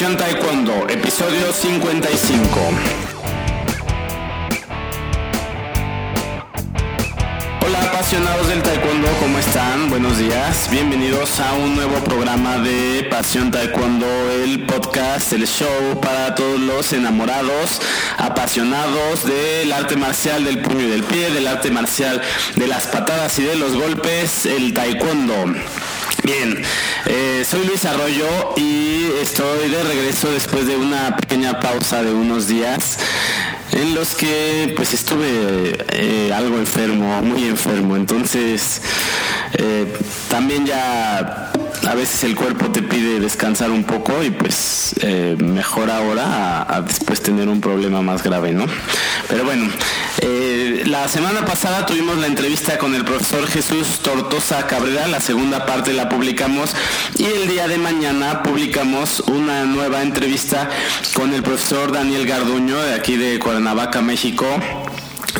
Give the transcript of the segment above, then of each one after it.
Pasión Taekwondo, episodio 55. Hola apasionados del Taekwondo, ¿cómo están? Buenos días, bienvenidos a un nuevo programa de Pasión Taekwondo, el podcast, el show para todos los enamorados, apasionados del arte marcial del puño y del pie, del arte marcial de las patadas y de los golpes, el Taekwondo. Bien, eh, soy Luis Arroyo y estoy de regreso después de una pequeña pausa de unos días en los que pues estuve eh, algo enfermo, muy enfermo, entonces eh, también ya a veces el cuerpo te pide descansar un poco y pues mejor ahora a, después tener un problema más grave, ¿no? Pero bueno, eh, la semana pasada tuvimos la entrevista con el profesor Jesús Tortosa Cabrera, la segunda parte la publicamos y el día de mañana publicamos una nueva entrevista con el profesor Daniel Garduño de aquí de Cuernavaca, México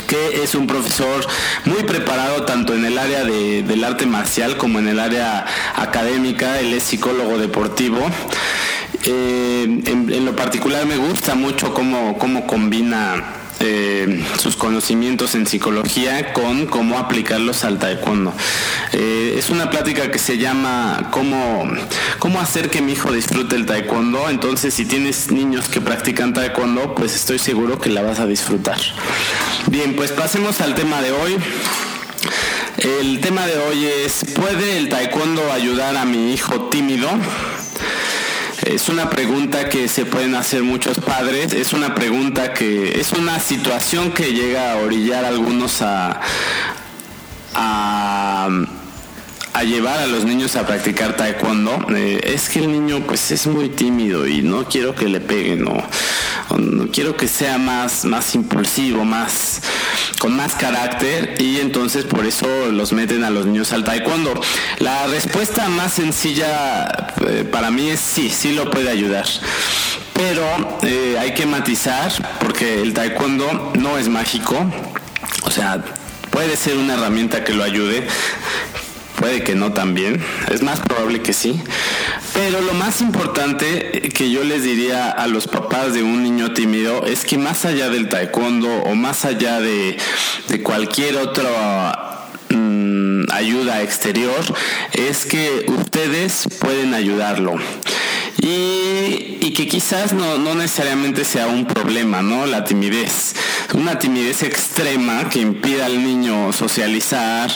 que es un profesor muy preparado tanto en el área del arte marcial como en el área académica, él es psicólogo deportivo. Eh, en, lo particular me gusta mucho cómo, cómo combina eh, sus conocimientos en psicología con cómo aplicarlos al taekwondo. Eh, es una plática que se llama cómo, cómo hacer que mi hijo disfrute el taekwondo. Entonces, si tienes niños que practican taekwondo, pues estoy seguro que la vas a disfrutar. Bien, pues pasemos al tema de hoy. El tema de hoy es, ¿puede el taekwondo ayudar a mi hijo tímido? Es una pregunta que se pueden hacer muchos padres, es una pregunta que es una situación que llega a orillar a algunos a, a, llevar a los niños a practicar taekwondo. Eh, es que el niño pues es muy tímido y no quiero que le peguen, no quiero que sea más, más impulsivo, más con más carácter y entonces por eso los meten a los niños al taekwondo. La respuesta más sencilla eh, para mí es sí, sí lo puede ayudar. Pero eh, hay que matizar porque el taekwondo no es mágico. O sea, puede ser una herramienta que lo ayude, puede que no también, es más probable que sí. Pero lo más importante que yo les diría a los papás de un niño tímido es que más allá del taekwondo o más allá de, cualquier otra mm, ayuda exterior, es que ustedes pueden ayudarlo. Y, que quizás no, necesariamente sea un problema, ¿no? La timidez. Una timidez extrema que impida al niño socializar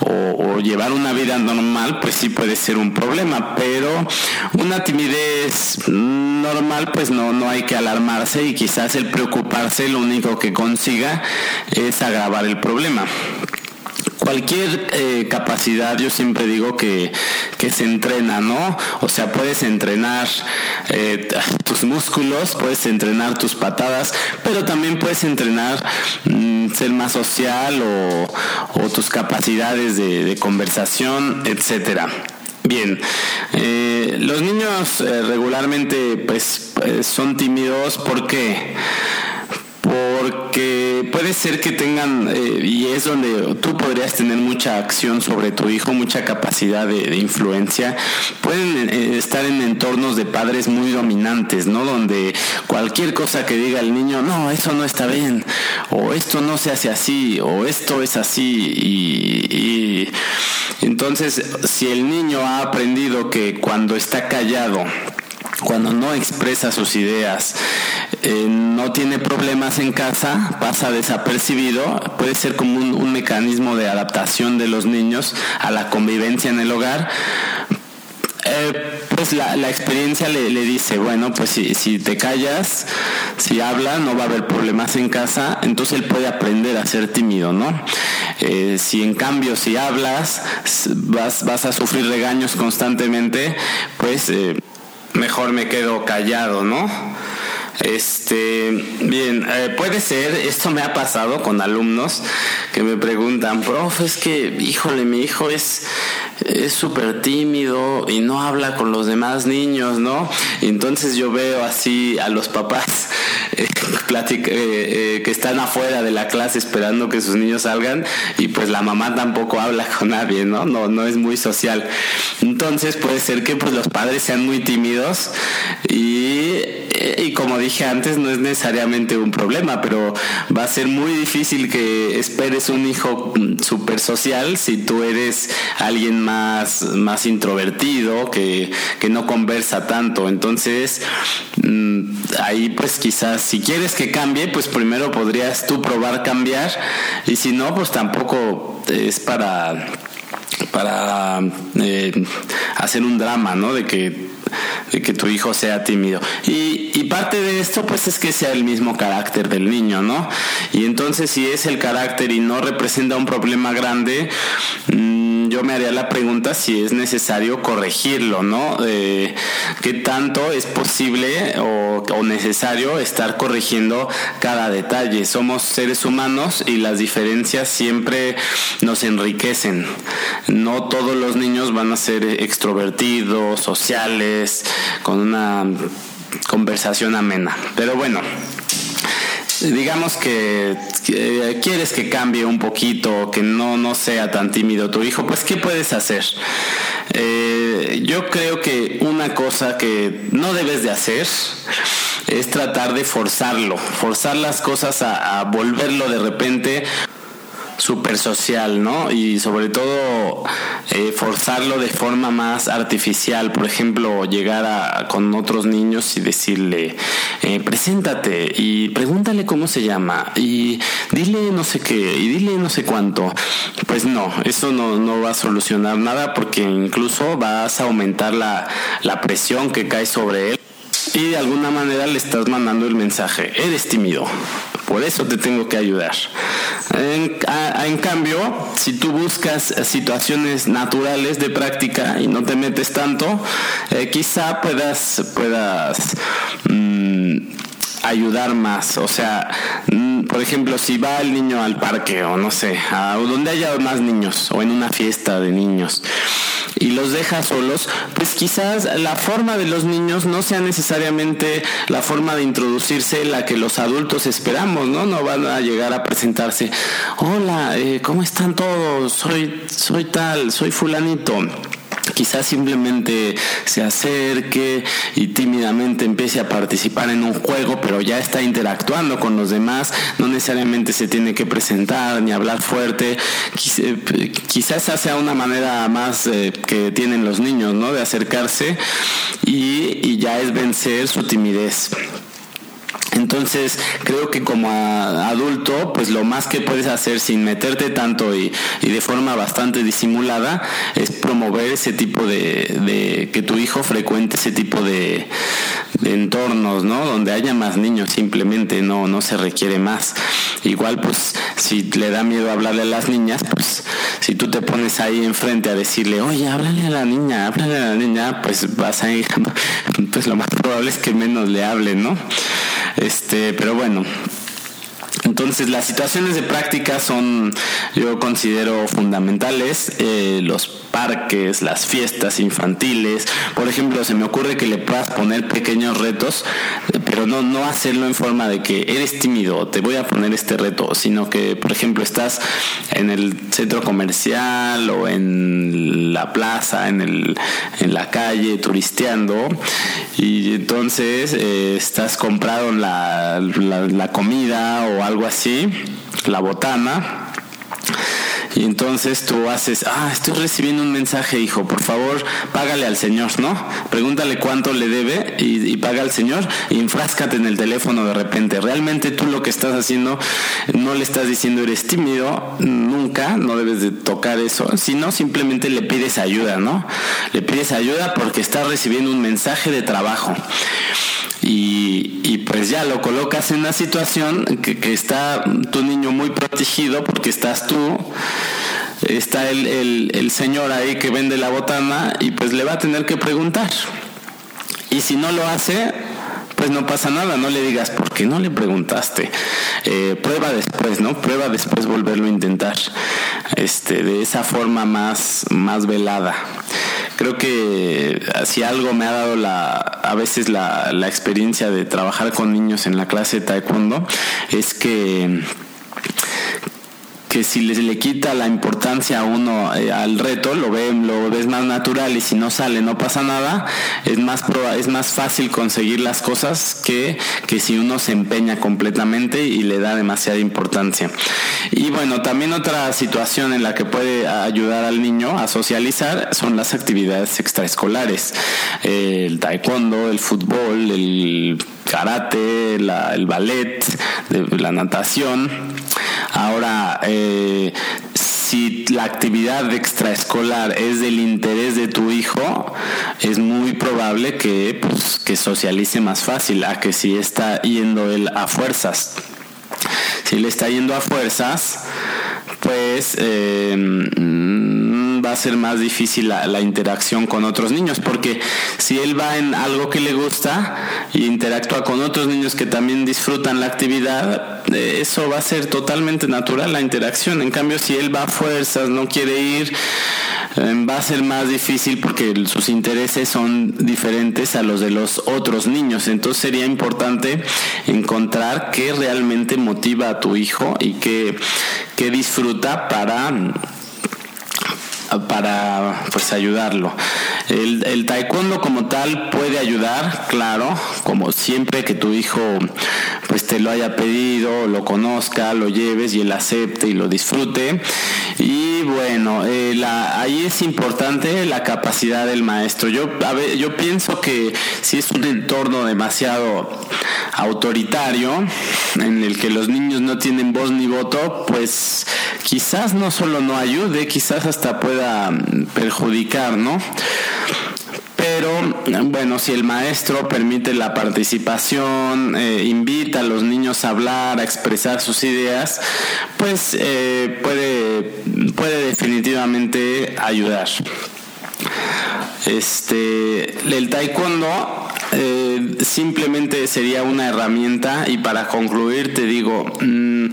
o, llevar una vida normal, pues sí puede ser un problema, pero una timidez normal, pues no, no hay que alarmarse y quizás el preocuparse lo único que consiga es agravar el problema cualquier eh, capacidad, yo siempre digo que, se entrena, ¿no? O sea, puedes entrenar eh, tus músculos, puedes entrenar tus patadas, pero también puedes entrenar mm, ser más social o, tus capacidades de, conversación, etcétera. Bien, eh, los niños regularmente pues son tímidos, ¿por qué? Porque puede ser que tengan, eh, y es donde tú podrías tener mucha acción sobre tu hijo, mucha capacidad de, influencia, pueden eh, estar en entornos de padres muy dominantes, ¿no? Donde cualquier cosa que diga el niño, no, eso no está bien, o esto no se hace así, o esto es así, y entonces si el niño ha aprendido que cuando está callado, cuando no expresa sus ideas, eh, no tiene problemas en casa, pasa desapercibido, puede ser como un, mecanismo de adaptación de los niños a la convivencia en el hogar. Eh, pues la, experiencia le, dice, bueno, pues si, te callas, si habla, no va a haber problemas en casa, entonces él puede aprender a ser tímido, ¿no? Eh, si en cambio, si hablas, vas, vas a sufrir regaños constantemente, pues mejor me quedo callado, ¿no? Este, bien, eh, puede ser, esto me ha pasado con alumnos que me preguntan, profe, es que, híjole, mi hijo es, es súper tímido y no habla con los demás niños, ¿no? entonces yo veo así a los papás eh, eh, que están afuera de la clase esperando que sus niños salgan y pues la mamá tampoco habla con nadie, ¿no? No, no es muy social. Entonces puede ser que pues los padres sean muy tímidos y, y como dije antes no es necesariamente un problema, pero va a ser muy difícil que esperes un hijo súper social si tú eres alguien más, más introvertido, que, que no conversa tanto. Entonces, mm, ahí pues quizás si quieres que cambie, pues primero podrías tú probar cambiar y si no, pues tampoco es para para eh, hacer un drama, ¿no? De que de que tu hijo sea tímido. Y, y, parte de esto pues es que sea el mismo carácter del niño, ¿no? Y entonces si es el carácter y no representa un problema grande, mm, yo me haría la pregunta si es necesario corregirlo, ¿no? Eh, ¿Qué tanto es posible o, o necesario estar corrigiendo cada detalle? Somos seres humanos y las diferencias siempre nos enriquecen. No todos los niños van a ser extrovertidos, sociales, con una conversación amena. Pero bueno, digamos que, quieres que cambie un poquito, que no, no sea tan tímido tu hijo, pues ¿qué puedes hacer? Eh, yo creo que una cosa que no debes de hacer es tratar de forzarlo, forzar las cosas a volverlo de repente súper social, ¿no? Y sobre todo eh, forzarlo de forma más artificial, por ejemplo, llegar a, con otros niños y decirle, eh, preséntate y pregúntale cómo se llama y dile no sé qué y dile no sé cuánto. Pues no, eso no, no va a solucionar nada porque incluso vas a aumentar la, la presión que cae sobre él y de alguna manera le estás mandando el mensaje, eres tímido, por eso te tengo que ayudar. En, cambio, si tú buscas situaciones naturales de práctica y no te metes tanto, eh, quizá puedas, puedas mm, ayudar más. O sea, mm, por ejemplo, si va el niño al parque o no sé, a donde haya más niños o en una fiesta de niños y los deja solos, pues quizás la forma de los niños no sea necesariamente la forma de introducirse la que los adultos esperamos, ¿no? No van a llegar a presentarse, hola, eh, ¿cómo están todos? Soy, soy tal, soy fulanito quizás simplemente se acerque y tímidamente empiece a participar en un juego, pero ya está interactuando con los demás, no necesariamente se tiene que presentar ni hablar fuerte, quizás esa sea una manera más eh, que tienen los niños, ¿no? De acercarse y, y ya es vencer su timidez. Entonces, creo que como adulto, pues lo más que puedes hacer sin meterte tanto y, de forma bastante disimulada es promover ese tipo de, que tu hijo frecuente ese tipo de, entornos, ¿no? Donde haya más niños, simplemente no, no se requiere más. Igual, pues, si le da miedo hablarle a las niñas, pues, si tú te pones ahí enfrente a decirle, oye, háblale a la niña, háblale a la niña, pues vas a ir, pues lo más probable es que menos le hablen, ¿no? Este, pero bueno, entonces las situaciones de práctica son, yo considero fundamentales, eh, los parques, las fiestas infantiles, por ejemplo, se me ocurre que le puedas poner pequeños retos, pero no, no hacerlo en forma de que eres tímido, te voy a poner este reto, sino que, por ejemplo, estás en el centro comercial o en la plaza, en, el, en la calle, turisteando, y entonces eh, estás comprando la, la comida o algo así, la botana, y entonces tú haces, ah, estoy recibiendo un mensaje, hijo, por favor, págale al Señor, ¿no? Pregúntale cuánto le debe y, paga al Señor y en el teléfono de repente. Realmente tú lo que estás haciendo, no le estás diciendo eres tímido, nunca, no debes de tocar eso, sino simplemente le pides ayuda, ¿no? Le pides ayuda porque estás recibiendo un mensaje de trabajo. Y, pues ya lo colocas en una situación que, está tu niño muy protegido porque estás tú, está el, el, señor ahí que vende la botana y pues le va a tener que preguntar. Y si no lo hace, pues no pasa nada, no le digas, ¿por qué no le preguntaste? Eh, prueba después, ¿no? Prueba después volverlo a intentar. Este, de esa forma más, más velada. Creo que si algo me ha dado la, a veces la, la experiencia de trabajar con niños en la clase de taekwondo, es que que si les le quita la importancia a uno eh, al reto, lo ve, lo ves más natural y si no sale no pasa nada, es más es más fácil conseguir las cosas que, que si uno se empeña completamente y le da demasiada importancia. Y bueno, también otra situación en la que puede ayudar al niño a socializar son las actividades extraescolares. el taekwondo, el fútbol, el karate, el ballet, la natación. Ahora, eh, si la actividad extraescolar es del interés de tu hijo, es muy probable que, pues, que socialice más fácil a que si está yendo él a fuerzas. Si le está yendo a fuerzas, pues eh, va a ser más difícil la, interacción con otros niños, porque si él va en algo que le gusta y interactúa con otros niños que también disfrutan la actividad, eh, eso va a ser totalmente natural la interacción. En cambio, si él va a fuerzas, no quiere ir, eh, va a ser más difícil porque sus intereses son diferentes a los de los otros niños. Entonces sería importante encontrar qué realmente motiva a tu hijo y qué, qué disfruta para para pues ayudarlo. El, taekwondo como tal puede ayudar, claro, como siempre que tu hijo pues te lo haya pedido, lo conozca, lo lleves y él acepte y lo disfrute. Y bueno, eh, ahí es importante la capacidad del maestro. Yo, yo pienso que si es un entorno demasiado autoritario, en el que los niños no tienen voz ni voto, pues quizás no solo no ayude, quizás hasta pueda mm, perjudicar, ¿no? Pero bueno, si el maestro permite la participación, eh, invita a los niños a hablar, a expresar sus ideas, pues eh, puede, puede definitivamente ayudar. Este, el taekwondo eh, simplemente sería una herramienta y para concluir te digo, mm,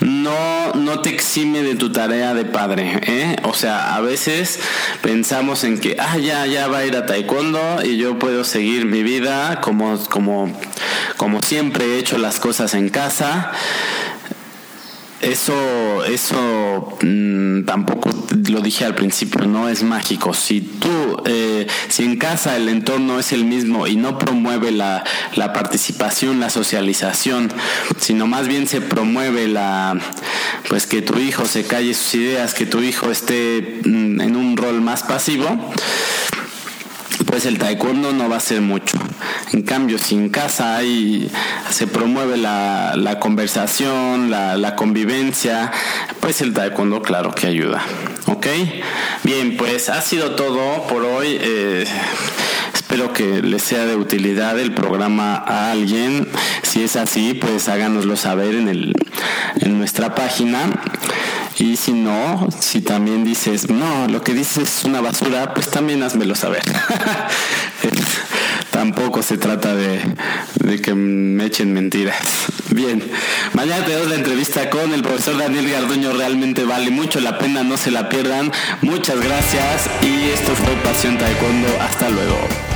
no, no te exime de tu tarea de padre. ¿eh? O sea, a veces pensamos en que, ah, ya, ya va a ir a taekwondo y yo puedo seguir mi vida como, como, como siempre he hecho las cosas en casa eso, eso mm, tampoco lo dije al principio, no es mágico. Si tú, eh, si en casa el entorno es el mismo y no promueve la, la, participación, la socialización, sino más bien se promueve la, pues que tu hijo se calle sus ideas, que tu hijo esté mm, en un rol más pasivo, pues el taekwondo no va a ser mucho. En cambio, si en casa hay, se promueve la, conversación, la, la, convivencia, pues el taekwondo claro que ayuda. ¿Ok? Bien, pues ha sido todo por hoy. Eh, espero que les sea de utilidad el programa a alguien. Si es así, pues háganoslo saber en, el, en nuestra página. Y si no, si también dices, no, lo que dices es una basura, pues también házmelo saber. Tampoco se trata de, de, que me echen mentiras. Bien, mañana tenemos la entrevista con el profesor Daniel Garduño. Realmente vale mucho la pena, no se la pierdan. Muchas gracias y esto fue Pasión Taekwondo. Hasta luego.